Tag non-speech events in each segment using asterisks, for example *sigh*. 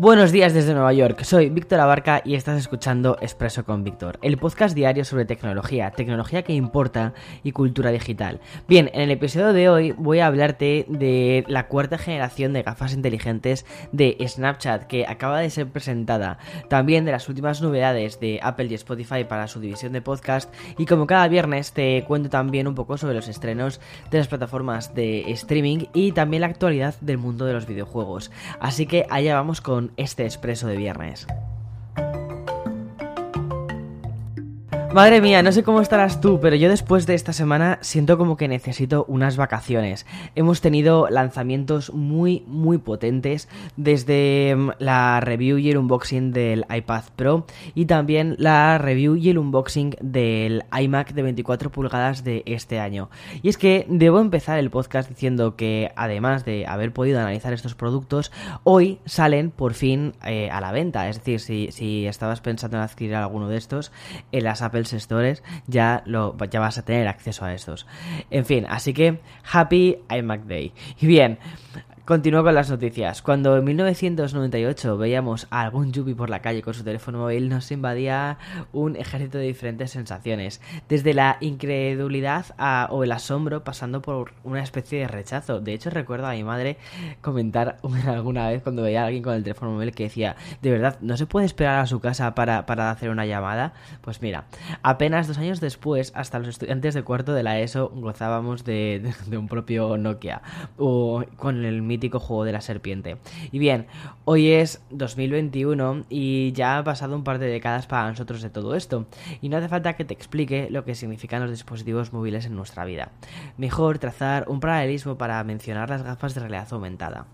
Buenos días desde Nueva York, soy Víctor Abarca y estás escuchando Expreso con Víctor, el podcast diario sobre tecnología, tecnología que importa y cultura digital. Bien, en el episodio de hoy voy a hablarte de la cuarta generación de gafas inteligentes de Snapchat que acaba de ser presentada, también de las últimas novedades de Apple y Spotify para su división de podcast y como cada viernes te cuento también un poco sobre los estrenos de las plataformas de streaming y también la actualidad del mundo de los videojuegos. Así que allá vamos con este expreso de viernes. Madre mía, no sé cómo estarás tú, pero yo después de esta semana siento como que necesito unas vacaciones. Hemos tenido lanzamientos muy, muy potentes, desde mm, la review y el unboxing del iPad Pro y también la review y el unboxing del iMac de 24 pulgadas de este año. Y es que debo empezar el podcast diciendo que además de haber podido analizar estos productos, hoy salen por fin eh, a la venta. Es decir, si, estabas pensando en adquirir alguno de estos, en las Apple Stores ya, lo, ya vas a tener acceso a estos. En fin, así que Happy iMac Day. Y bien, Continúo con las noticias. Cuando en 1998 veíamos a algún Yuppie por la calle con su teléfono móvil, nos invadía un ejército de diferentes sensaciones, desde la incredulidad o el asombro, pasando por una especie de rechazo. De hecho, recuerdo a mi madre comentar *laughs* alguna vez cuando veía a alguien con el teléfono móvil que decía, de verdad, ¿no se puede esperar a su casa para, hacer una llamada? Pues mira, apenas dos años después, hasta los estudiantes de cuarto de la ESO gozábamos de, un propio Nokia, o con el juego de la serpiente. Y bien, hoy es 2021 y ya ha pasado un par de décadas para nosotros de todo esto. Y no hace falta que te explique lo que significan los dispositivos móviles en nuestra vida. Mejor trazar un paralelismo para mencionar las gafas de realidad aumentada.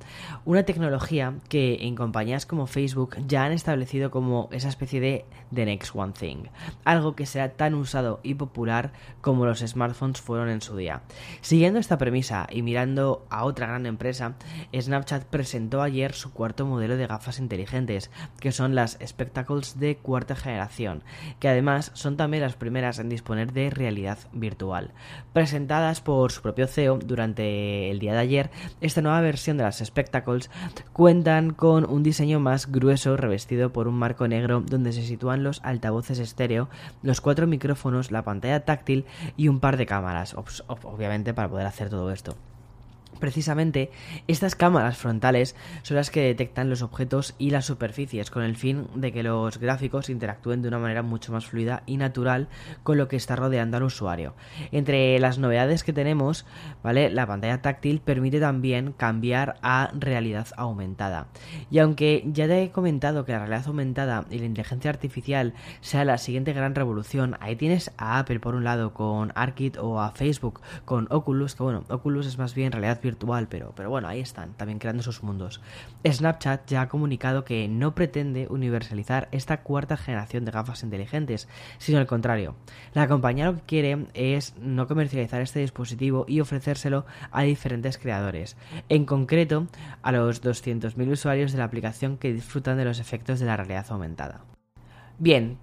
Una tecnología que en compañías como Facebook ya han establecido como esa especie de The Next One Thing. Algo que será tan usado y popular como los smartphones fueron en su día. Siguiendo esta premisa y mirando a otra gran empresa, Snapchat presentó ayer su cuarto modelo de gafas inteligentes, que son las Spectacles de cuarta generación, que además son también las primeras en disponer de realidad virtual. Presentadas por su propio CEO durante el día de ayer, esta nueva versión de las Spectacles cuentan con un diseño más grueso revestido por un marco negro donde se sitúan los altavoces estéreo, los cuatro micrófonos, la pantalla táctil y un par de cámaras, obviamente para poder hacer todo esto. Precisamente, estas cámaras frontales son las que detectan los objetos y las superficies con el fin de que los gráficos interactúen de una manera mucho más fluida y natural con lo que está rodeando al usuario. Entre las novedades que tenemos, ¿vale? La pantalla táctil permite también cambiar a realidad aumentada. Y aunque ya te he comentado que la realidad aumentada y la inteligencia artificial sea la siguiente gran revolución, ahí tienes a Apple por un lado con ARKit o a Facebook con Oculus, que bueno, Oculus es más bien realidad virtual, pero, pero bueno, ahí están, también creando sus mundos. Snapchat ya ha comunicado que no pretende universalizar esta cuarta generación de gafas inteligentes, sino al contrario. La compañía lo que quiere es no comercializar este dispositivo y ofrecérselo a diferentes creadores, en concreto a los 200.000 usuarios de la aplicación que disfrutan de los efectos de la realidad aumentada. Bien,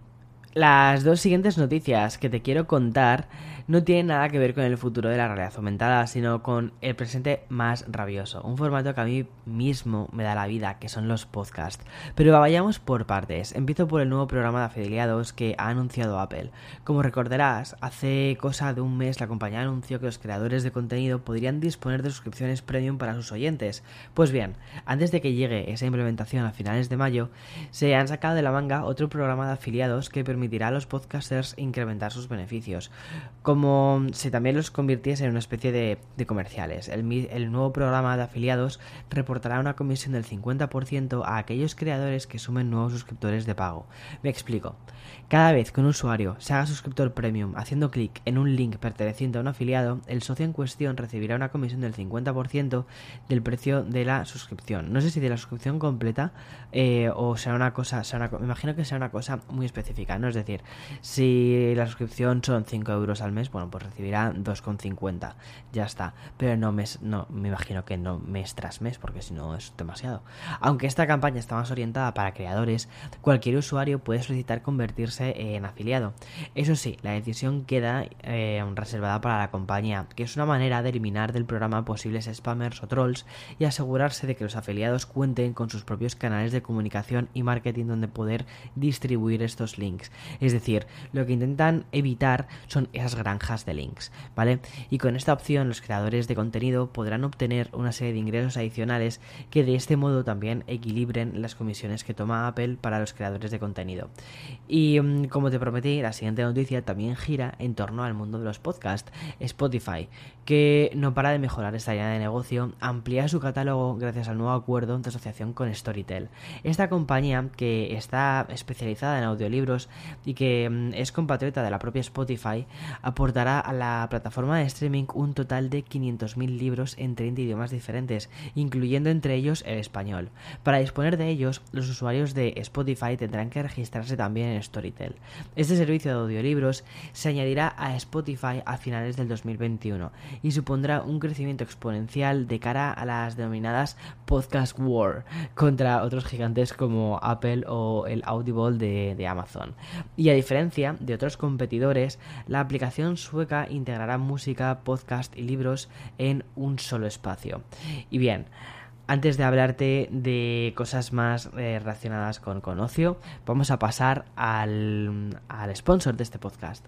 las dos siguientes noticias que te quiero contar no tienen nada que ver con el futuro de la realidad aumentada, sino con el presente más rabioso, un formato que a mí mismo me da la vida, que son los podcasts. Pero vayamos por partes. Empiezo por el nuevo programa de afiliados que ha anunciado Apple. Como recordarás, hace cosa de un mes la compañía anunció que los creadores de contenido podrían disponer de suscripciones premium para sus oyentes. Pues bien, antes de que llegue esa implementación a finales de mayo, se han sacado de la manga otro programa de afiliados que permitirá a los podcasters incrementar sus beneficios. Como si también los convirtiese en una especie de, comerciales. El, nuevo programa de afiliados reportará una comisión del 50% a aquellos creadores que sumen nuevos suscriptores de pago. Me explico. Cada vez que un usuario se haga suscriptor premium haciendo clic en un link perteneciente a un afiliado, el socio en cuestión recibirá una comisión del 50% del precio de la suscripción. No sé si de la suscripción completa eh, o será una cosa, me imagino que será una cosa muy específica, ¿no? Es decir, si la suscripción son 5 euros al mes, bueno, pues recibirá 2,50. Ya está. Pero no mes, no, me imagino que no mes tras mes, porque si no es demasiado. Aunque esta campaña está más orientada para creadores, cualquier usuario puede solicitar convertirse en afiliado. Eso sí, la decisión queda eh, reservada para la compañía, que es una manera de eliminar del programa posibles spammers o trolls y asegurarse de que los afiliados cuenten con sus propios canales de comunicación y marketing donde poder distribuir estos links. Es decir, lo que intentan evitar son esas de links, ¿vale? Y con esta opción los creadores de contenido podrán obtener una serie de ingresos adicionales que de este modo también equilibren las comisiones que toma Apple para los creadores de contenido. Y mm, como te prometí, la siguiente noticia también gira en torno al mundo de los podcasts. Spotify, que no para de mejorar esta línea de negocio, amplía su catálogo gracias al nuevo acuerdo de asociación con Storytel. Esta compañía, que está especializada en audiolibros y que mm, es compatriota de la propia Spotify, aportará a la plataforma de streaming un total de 500.000 libros en 30 idiomas diferentes, incluyendo entre ellos el español. Para disponer de ellos, los usuarios de Spotify tendrán que registrarse también en Storytel. Este servicio de audiolibros se añadirá a Spotify a finales del 2021 y supondrá un crecimiento exponencial de cara a las denominadas Podcast War contra otros gigantes como Apple o el Audible de, de Amazon. Y a diferencia de otros competidores, la aplicación sueca integrará música, podcast y libros en un solo espacio. Y bien, antes de hablarte de cosas más eh, relacionadas con, con ocio, vamos a pasar al, al sponsor de este podcast.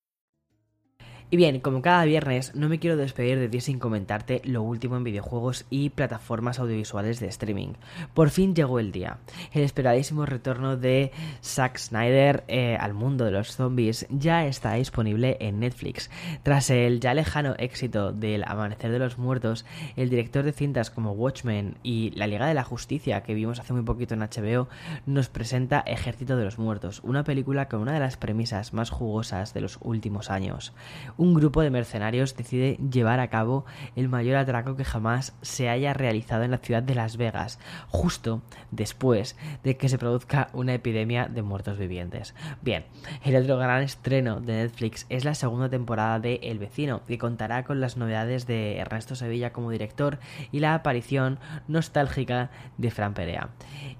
Y bien, como cada viernes, no me quiero despedir de ti sin comentarte lo último en videojuegos y plataformas audiovisuales de streaming. Por fin llegó el día. El esperadísimo retorno de Zack Snyder eh, al mundo de los zombies ya está disponible en Netflix. Tras el ya lejano éxito del Amanecer de los Muertos, el director de cintas como Watchmen y La Liga de la Justicia, que vimos hace muy poquito en HBO, nos presenta Ejército de los Muertos, una película con una de las premisas más jugosas de los últimos años un grupo de mercenarios decide llevar a cabo el mayor atraco que jamás se haya realizado en la ciudad de Las Vegas, justo después de que se produzca una epidemia de muertos vivientes. Bien, el otro gran estreno de Netflix es la segunda temporada de El vecino, que contará con las novedades de Ernesto Sevilla como director y la aparición nostálgica de Fran Perea.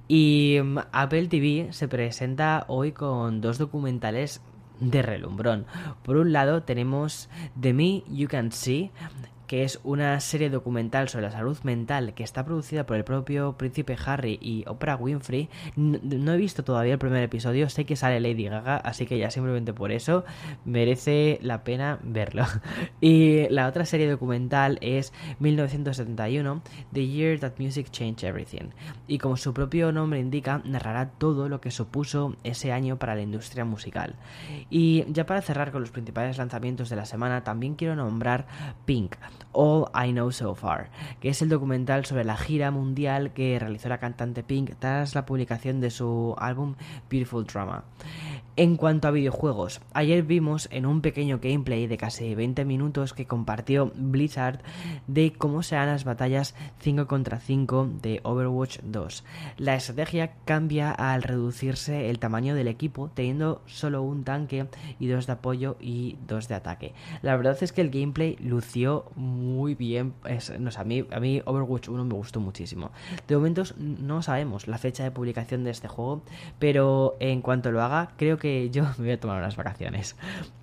Y mm, Apple TV se presenta hoy con dos documentales de relumbrón. Por un lado tenemos The Me You Can See, que es una serie documental sobre la salud mental que está producida por el propio príncipe Harry y Oprah Winfrey. No, he visto todavía el primer episodio, sé que sale Lady Gaga, así que ya simplemente por eso merece la pena verlo. *laughs* Y la otra serie documental es 1971, The Year That Music Changed Everything. Y como su propio nombre indica, narrará todo lo que supuso ese año para la industria musical. Y ya para cerrar con los principales lanzamientos de la semana, también quiero nombrar Pink All I Know So Far, que es el documental sobre la gira mundial que realizó la cantante Pink tras la publicación de su álbum Beautiful Drama. En cuanto a videojuegos, ayer vimos en un pequeño gameplay de casi 20 minutos que compartió Blizzard de cómo serán las batallas 5 contra 5 de Overwatch 2. La estrategia cambia al reducirse el tamaño del equipo, teniendo solo un tanque y dos de apoyo y dos de ataque. La verdad es que el gameplay lució muy bien. a, mí, a mí Overwatch 1 me gustó muchísimo. De momento no sabemos la fecha de publicación de este juego, pero en cuanto lo haga, creo que yo *laughs* me voy a tomar unas vacaciones.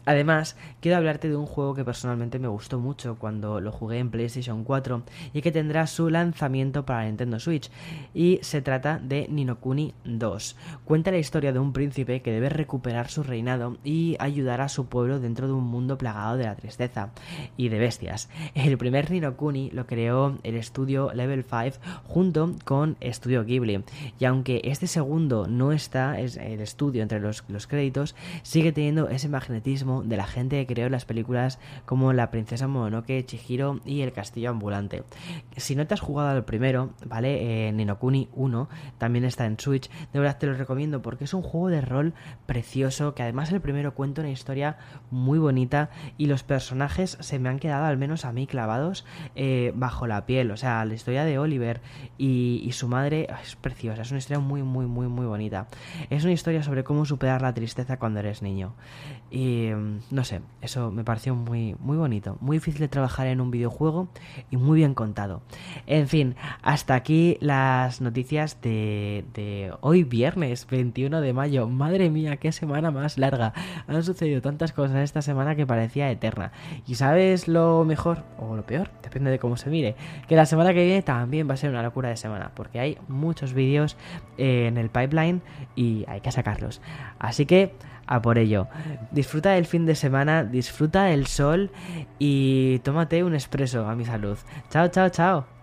Además, quiero hablarte de un juego que personalmente me gustó mucho cuando lo jugué en PlayStation 4 y que tendrá su lanzamiento para Nintendo Switch. Y se trata de Ninokuni 2. Cuenta la historia de un príncipe que debe recuperar su reinado y ayudar a su pueblo dentro de un mundo plagado de la tristeza y de bestias. El primer Ninokuni lo creó el estudio Level 5 junto con Studio Ghibli. Y aunque este segundo no está, es el estudio entre los, los créditos, sigue teniendo ese magnetismo de la gente que creó las películas como La princesa Mononoke, Chihiro y El castillo ambulante. Si no te has jugado al primero, ¿vale? Eh, Ninokuni 1 también está en Switch, de verdad te lo recomiendo porque es un juego de rol precioso que además el primero cuenta una historia muy bonita y los personajes se me han quedado al menos a mí clavados eh, bajo la piel, o sea, la historia de Oliver y, y su madre es preciosa, es una historia muy muy muy muy bonita. Es una historia sobre cómo superar la tristeza cuando eres niño. Y Mm, no sé, eso me pareció muy, muy bonito, muy difícil de trabajar en un videojuego y muy bien contado. En fin, hasta aquí las noticias de, de hoy viernes 21 de mayo. Madre mía, qué semana más larga. Han sucedido tantas cosas esta semana que parecía eterna. ¿Y sabes lo mejor o lo peor? Depende de cómo se mire. Que la semana que viene también va a ser una locura de semana, porque hay muchos vídeos en el pipeline y hay que sacarlos. Así que a por ello. Disfruta del fin de semana, disfruta del sol y tómate un expreso a mi salud. Chao, chao, chao.